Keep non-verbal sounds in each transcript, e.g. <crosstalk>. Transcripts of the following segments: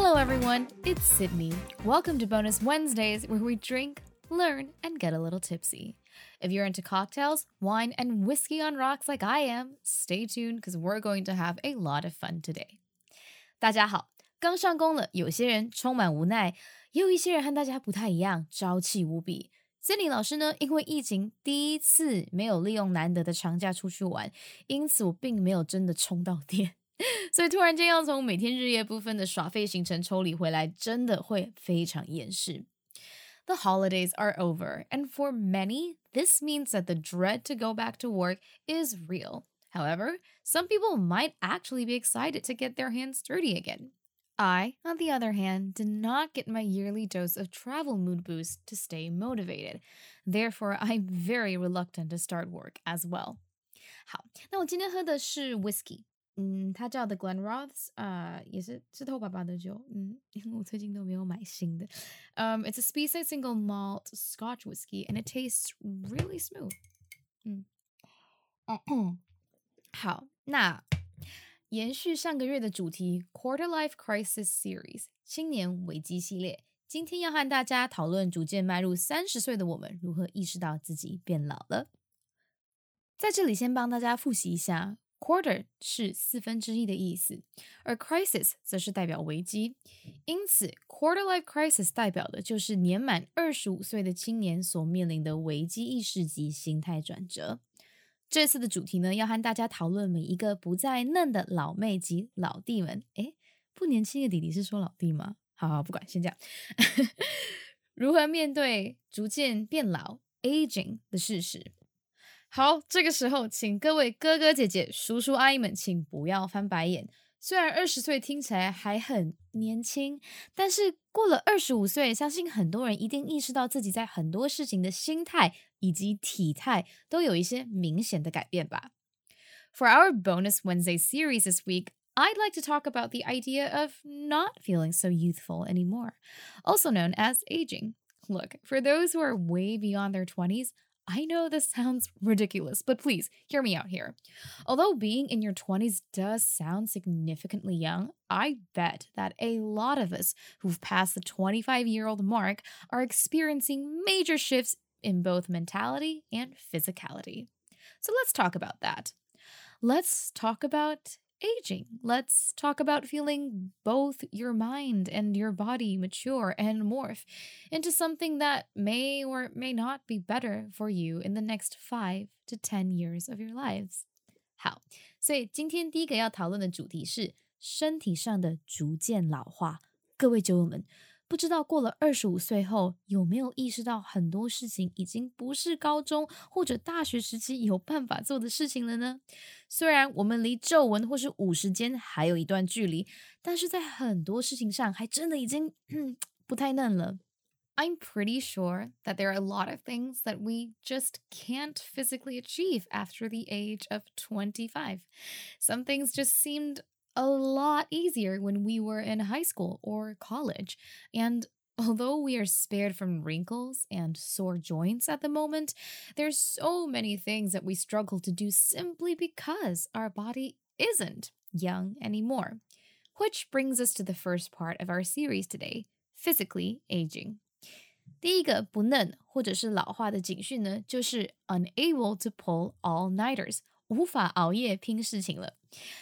Hello, everyone. It's Sydney. Welcome to Bonus Wednesdays, where we drink, learn, and get a little tipsy. If you're into cocktails, wine, and whiskey on rocks like I am, stay tuned because we're going to have a lot of fun today. 大家好，刚上工了，有些人充满无奈，也有一些人和大家不太一样，朝气无比。Sydney 老师呢，因为疫情第一次没有利用难得的长假出去玩，因此我并没有真的充到电。<laughs> 所以突然间要从每天日夜不分的耍废行程抽离回来，真的会非常厌世。The holidays are over, and for many, this means that the dread to go back to work is real. However, some people might actually be excited to get their hands dirty again. I, on the other hand, did not get my yearly dose of travel mood boost to stay motivated. Therefore, I'm very reluctant to start work as well. 好，那我今天喝的是 whisky， 嗯，它叫的 Glenroths，啊、也是是透爸爸的酒，嗯，因为我最近都没有买新的。Um, it's a Speyside single malt Scotch whiskey, and it tastes really smooth. 嗯，好，那延续上个月的主题 Quarter Life Crisis Series 青年危机系列，今天要和大家讨论逐渐迈入三十岁的我们如何意识到自己变老了。在这里先帮大家复习一下，quarter 是四分之一的意思，而 crisis 则是代表危机。因此，quarter life crisis 代表的就是年满二十五岁的青年所面临的危机意识及心态转折。这次的主题呢，要和大家讨论每一个不再嫩的老妹及老弟们。诶，不年轻的弟弟是说老弟吗？好好，不管，先这样。<laughs> 如何面对逐渐变老 （aging） 的事实？好，这个时候，请各位哥哥姐姐、叔叔阿姨们，请不要翻白眼。虽然二十岁听起来还很年轻，但是过了二十五岁，相信很多人一定意识到自己在很多事情的心态以及体态都有一些明显的改变吧。For our bonus Wednesday series this week, I'd like to talk about the idea of not feeling so youthful anymore, also known as aging. Look, for those who are way beyond their 20s, I know this sounds ridiculous, but please hear me out here. Although being in your 20s does sound significantly young, I bet that a lot of us who've passed the 25 year old mark are experiencing major shifts in both mentality and physicality. So let's talk about that. Let's talk about aging. Let's talk about feeling both your mind and your body mature and morph into something that may or may not be better for you in the next five to 10 years of your lives. 好，所以今天第一个要讨论的主题是身体上的逐渐老化。各位酒友们， 不知道过了二十五岁后有没有意识到很多事情已经不是高中或者大学时期有办法做的事情了呢？虽然我们离皱纹或是五十肩还有一段距离，但是在很多事情上还真的已经不太嫩了。I'm pretty sure that there are a lot of things that we just can't physically achieve after the age of 25. Some things just seemed a lot easier when we were in high school or college. And <laughs> although we are spared from wrinkles and sore joints at the moment, there's so many things that we struggle to do simply because our body isn't young anymore. Which brings us to the first part of our series today physically aging. 第一个不嫩或者是老化的警讯呢，就是 unable to pull all nighters， 无法熬夜拼事情了。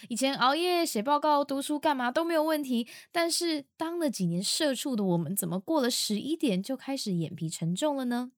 以前熬夜写报告、读书干嘛都没有问题，但是当了几年社畜的我们，怎么过了十一点就开始眼皮沉重了呢？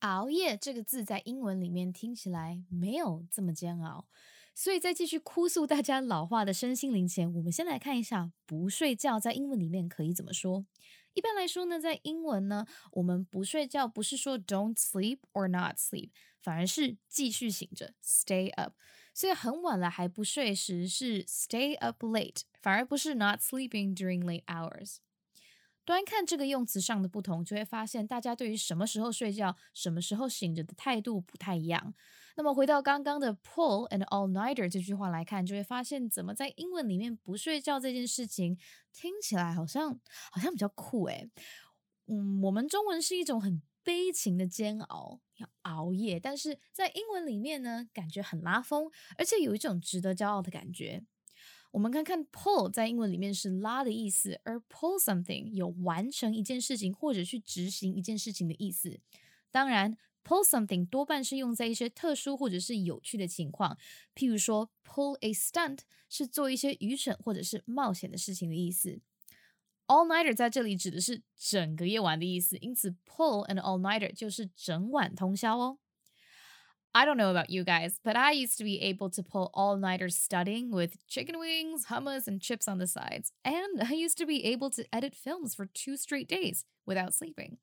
熬夜这个字在英文里面听起来没有这么煎熬，所以在继续哭诉大家老化的身心灵前，我们先来看一下不睡觉在英文里面可以怎么说。一般来说呢，在英文呢，我们不睡觉不是说 don't sleep or not sleep，反而是继续醒着 stay up。所以很晚了还不睡时是 stay up late，反而不是 not sleeping during late hours。端看这个用词上的不同，就会发现大家对于什么时候睡觉、什么时候醒着的态度不太一样。那么回到刚刚的 pull and all nighter 这句话来看，就会发现怎么在英文里面不睡觉这件事情听起来好像好像比较酷诶。嗯，我们中文是一种很悲情的煎熬，要熬夜，但是在英文里面呢，感觉很拉风，而且有一种值得骄傲的感觉。我们看看 pull 在英文里面是拉的意思，而 pull something 有完成一件事情或者去执行一件事情的意思。当然，pull something 多半是用在一些特殊或者是有趣的情况，譬如说 pull a stunt 是做一些愚蠢或者是冒险的事情的意思。All nighter 在这里指的是整个夜晚的意思，因此 pull an all nighter 就是整晚通宵哦。I don't know about you guys, but I used to be able to pull all nighters studying with chicken wings, hummus, and chips on the sides. And I used to be able to edit films for two straight days without sleeping.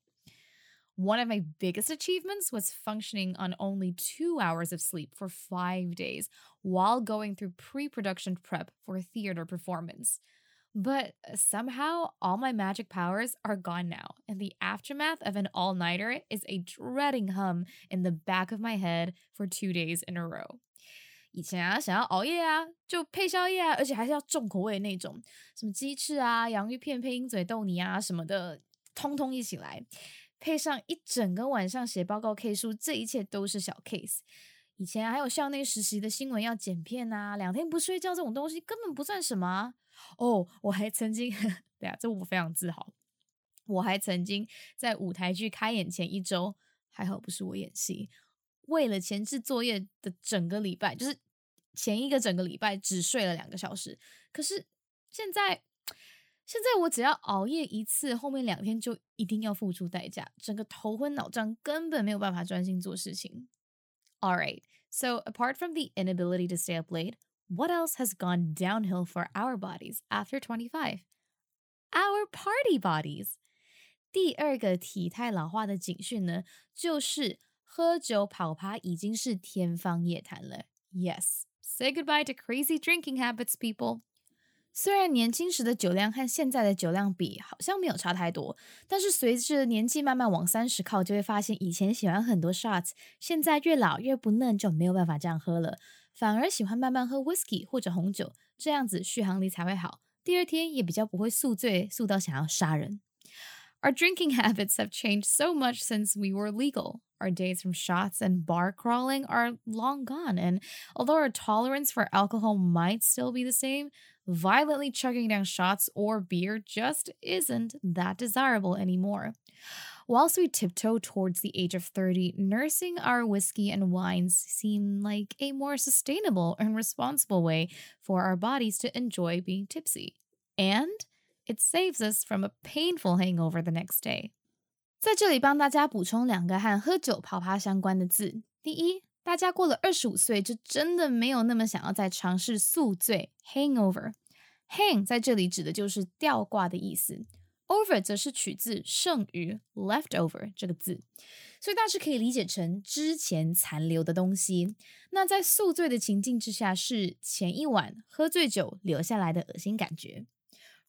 One of my biggest achievements was functioning on only two hours of sleep for five days while going through pre production prep for a theater performance. But somehow, all my magic powers are gone now, and the aftermath of an all nighter is a dreading hum in the back of my head for two days in a row. 以前啊，想要熬夜啊，就配宵夜啊，而且还是要重口味那种，什么鸡翅啊、洋芋片配鹰嘴豆泥啊什么的，通通一起来，配上一整个晚上写报告 K 书，这一切都是小 case。 以前还有校内实习的新闻要剪片啊，两天不睡觉这种东西根本不算什么。哦，我还曾经，<laughs> 对啊，这我非常自豪。我还曾经在舞台剧开演前一周，还好不是我演戏，为了前置作业的整个礼拜，就是前一个整个礼拜只睡了两个小时。可是现在，现在我只要熬夜一次，后面两天就一定要付出代价，整个头昏脑胀，根本没有办法专心做事情。All right, so apart from the inability to stay up late. What else has gone downhill for our bodies after 25? Our party bodies. 第二个体态老化的警讯呢，就是喝酒跑趴已经是天方夜谭了。Yes, say goodbye to crazy drinking habits, people. 虽然年轻时的酒量和现在的酒量比好像没有差太多，但是随着年纪慢慢往三十靠，就会发现以前喜欢很多 shots，现在越老越不嫩，就没有办法这样喝了。反而喜欢慢慢喝 whisky 或者红酒，这样子续航力才会好，第二天也比较不会宿醉，宿到想要杀人。Our drinking <laughs> habits have changed so much since we were legal. Our days from shots and bar crawling are long gone, and although our tolerance for alcohol might still be the same, violently chugging down shots or beer just isn't that desirable anymore. Whilst we tiptoe towards the age of 30, nursing our whiskey and wines seem like a more sustainable and responsible way for our bodies to enjoy being tipsy. And it saves us from a painful hangover the next day. 在这里帮大家补充两个和喝酒泡趴相关的字。第一，大家过了二十五岁，就真的没有那么想要再尝试宿醉 （hangover）。hang 在这里指的就是吊挂的意思。Over 则是取自剩余 leftover 这个字，所以大致可以理解成之前残留的东西。那在宿醉的情境之下，是前一晚喝醉酒留下来的恶心感觉。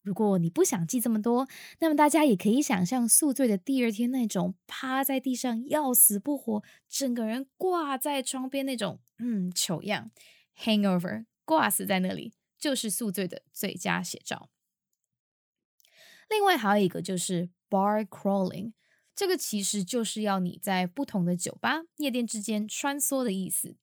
如果你不想记这么多，那么大家也可以想象宿醉的第二天那种趴在地上要死不活，整个人挂在窗边那种嗯糗样。Hangover 挂死在那里，就是宿醉的最佳写照。另外还有一个就是 bar crawling，这个其实就是要你在不同的酒吧、夜店之间穿梭的意思。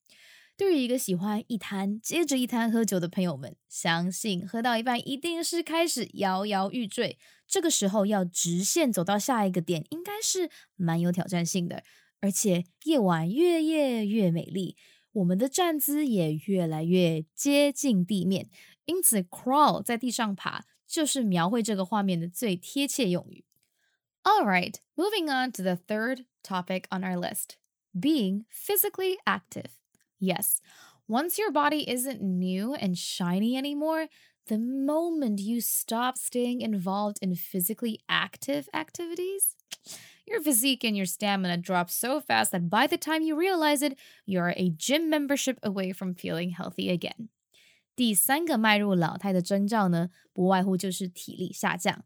对于一个喜欢一摊接着一摊喝酒的朋友们，相信喝到一半一定是开始摇摇欲坠。这个时候要直线走到下一个点，应该是蛮有挑战性的。而且夜晚越夜越美丽，我们的站姿也越来越接近地面，因此 crawl 在地上爬。就是描绘这个画面的最贴切用语。All right, moving on to the third topic on our list being physically active. Yes, once your body isn't new and shiny anymore, the moment you stop staying involved in physically active activities, your physique and your stamina drop so fast that by the time you realize it, you're a gym membership away from feeling healthy again. 第三个迈入老态的征兆呢，不外乎就是体力下降。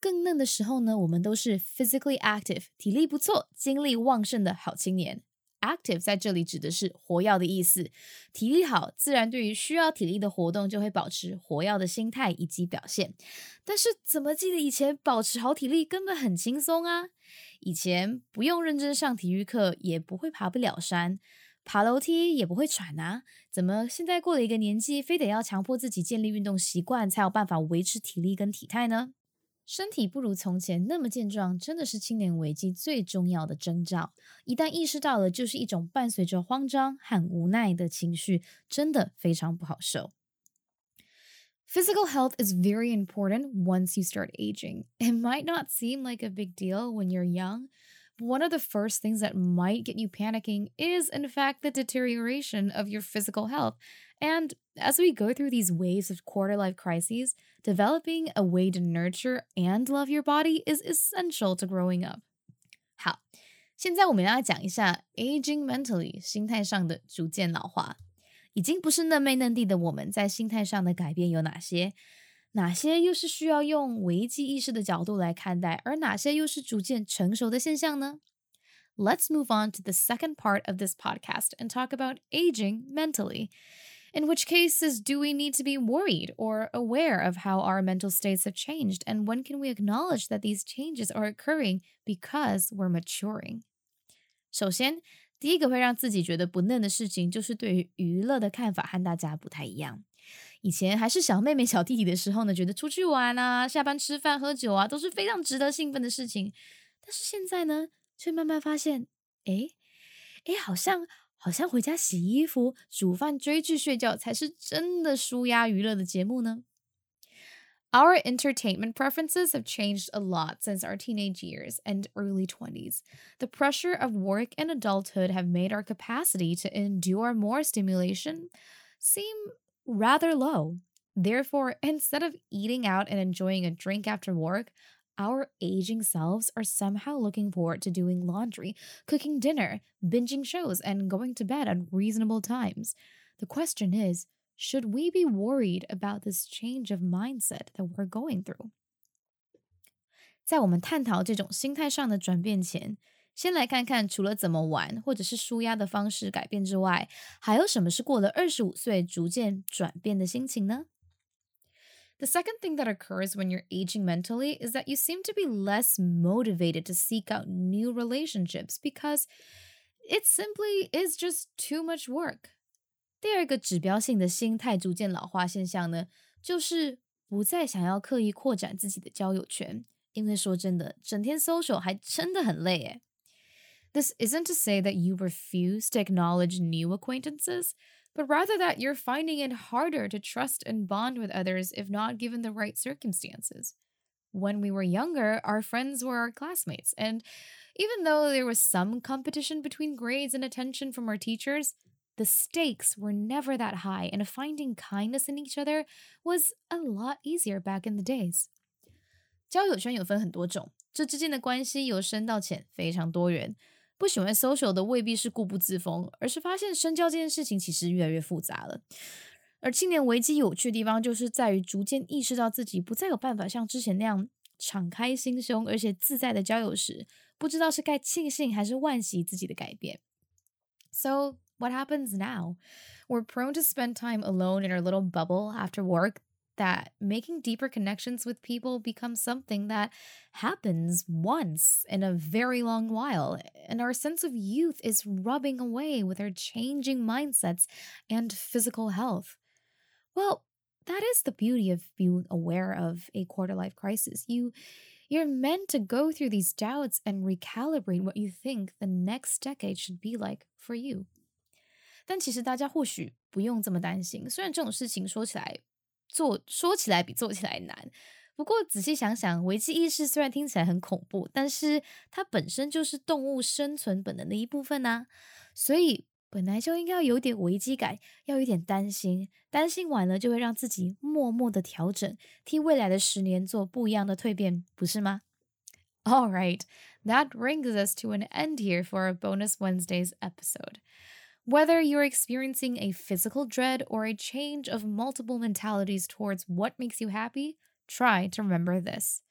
更嫩的时候呢，我们都是 physically active，体力不错、精力旺盛的好青年。 Active 在这里指的是活跃的意思，体力好，自然对于需要体力的活动就会保持活跃的心态以及表现。但是怎么记得以前保持好体力根本很轻松啊？以前不用认真上体育课，也不会爬不了山。爬楼梯也不会喘啊？怎么现在过了一个年纪，非得要强迫自己建立运动习惯，才有办法维持体力跟体态呢？身体不如从前那么健壮，真的是青年危机最重要的征兆。一旦意识到了，就是一种伴随着慌张和无奈的情绪，真的非常不好受。Physical health is very important once you start aging. It might not seem like a big deal when you're young. One of the first things that might get you panicking is, in fact, the deterioration of your physical health. And as we go through these waves of quarter life crises, developing a way to nurture and love your body is essential to growing up. 好，现在我们要讲一下 aging mentally 心态上的逐渐老化。已经不是嫩妹嫩弟的我们，在心态上的改变有哪些？ 哪些又是需要用危机意识的角度来看待，而哪些又是逐渐成熟的现象呢？Let's move on to the second part of this podcast and talk about aging mentally. In which cases do we need to be worried or aware of how our mental states have changed? And when can we acknowledge that these changes are occurring because we're maturing? 首先，第一个会让自己觉得不嫩的事情，就是对于娱乐的看法和大家不太一样。 以前还是小妹妹、小弟弟的时候呢，觉得出去玩啊、下班吃饭喝酒啊都是非常值得兴奋的事情。但是现在呢，却慢慢发现，哎哎，好像好像回家洗衣服、煮饭、追剧、睡觉才是真的舒压娱乐的节目呢。Our entertainment preferences have changed a lot since our teenage years and early 20s. The pressure of work and adulthood have made our capacity to endure more stimulation seem rather low. Therefore, instead of eating out and enjoying a drink after work, our aging selves are somehow looking forward to doing laundry, cooking dinner, binging shows, and going to bed at reasonable times. The question is should we be worried about this change of mindset that we're going through? 在我们探讨这种心态上的转变前， 先来看看，除了怎么玩或者是舒压的方式改变之外，还有什么是过了二十五岁逐渐转变的心情呢？The second thing that occurs when you're aging mentally is that you seem to be less motivated to seek out new relationships because it simply is just too much work. 第二个指标性的心态逐渐老化现象呢，就是不再想要刻意扩展自己的交友圈，因为说真的，整天 social 还真的很累诶。This isn't to say that you refuse to acknowledge new acquaintances, but rather that you're finding it harder to trust and bond with others if not given the right circumstances. When we were younger, our friends were our classmates, and even though there was some competition between grades and attention from our teachers, the stakes were never that high, and finding kindness in each other was a lot easier back in the days. 交友圈有分很多种，这之间的关系由深到浅，非常多元。 不喜欢 social 的未必是固步自封，而是发现深交这件事情其实越来越复杂了。而青年危机有趣的地方，就是在于逐渐意识到自己不再有办法像之前那样敞开心胸而且自在的交友时，不知道是该庆幸还是惋惜自己的改变。So what happens now? We're prone to spend time alone in our little bubble after work that making deeper connections with people becomes something that happens once in a very long while. And our sense of youth is rubbing away with our changing mindsets and physical health. Well, that is the beauty of being aware of a quarter life crisis. You you're meant to go through these doubts and recalibrate what you think the next decade should be like for you. 但其实大家或许不用这么担心，虽然这种事情说起来 做说起来比做起来难，不过仔细想想，危机意识虽然听起来很恐怖，但是它本身就是动物生存本能的一部分呐。所以本来就应该要有点危机感，要有点担心，担心完了就会让自己默默的调整，替未来的十年做不一样的蜕变，不是吗？All right, that brings us to an end here for our bonus Wednesdays episode. Whether you're experiencing a physical dread or a change of multiple mentalities towards what makes you happy, try to remember this.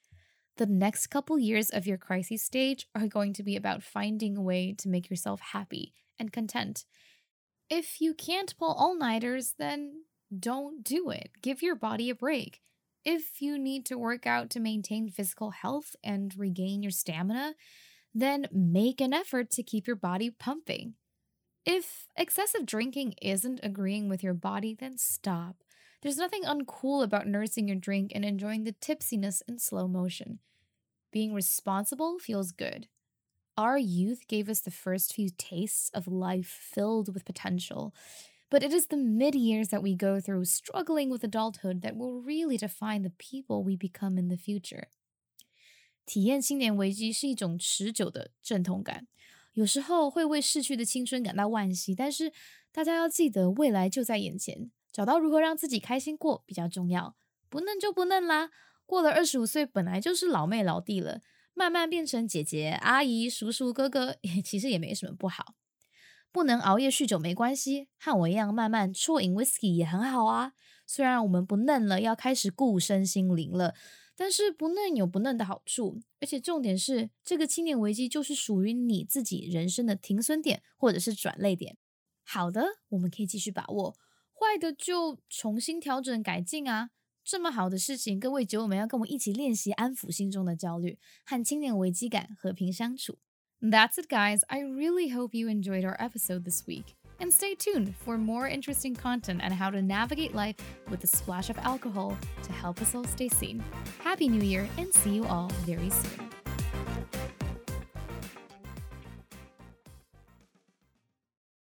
The next couple years of your crisis stage are going to be about finding a way to make yourself happy and content. If you can't pull all nighters, then don't do it. Give your body a break. If you need to work out to maintain physical health and regain your stamina, then make an effort to keep your body pumping. If excessive drinking isn't agreeing with your body, then stop. There's nothing uncool about nursing your drink and enjoying the tipsiness in slow motion. Being responsible feels good. Our youth gave us the first few tastes of life filled with potential, but it is the mid years that we go through struggling with adulthood that will really define the people we become in the future. 体验青年危机是一种持久的阵痛感，有时候会为逝去的青春感到惋惜，但是大家要记得，未来就在眼前，找到如何让自己开心过比较重要。不嫩就不嫩啦，过了二十五岁本来就是老妹老弟了，慢慢变成姐姐、阿姨、叔叔、哥哥，其实也没什么不好。不能熬夜酗酒没关系，和我一样慢慢啜饮 whisky 也很好啊。虽然我们不嫩了，要开始顾身心灵了。但是不嫩有不嫩的好处，而且重点是，这个青年危机就是属于你自己人生的停损点或者是转泪点。好的，我们可以继续把握；坏的就重新调整改进啊。这么好的事情，各位酒友们要跟我一起练习安抚心中的焦虑，和青年危机感和平相处。That's it, guys. I really hope you enjoyed our episode this week. And stay tuned for more interesting content on how to navigate life with a splash of alcohol to help us all stay sane. Happy New Year and see you all very soon.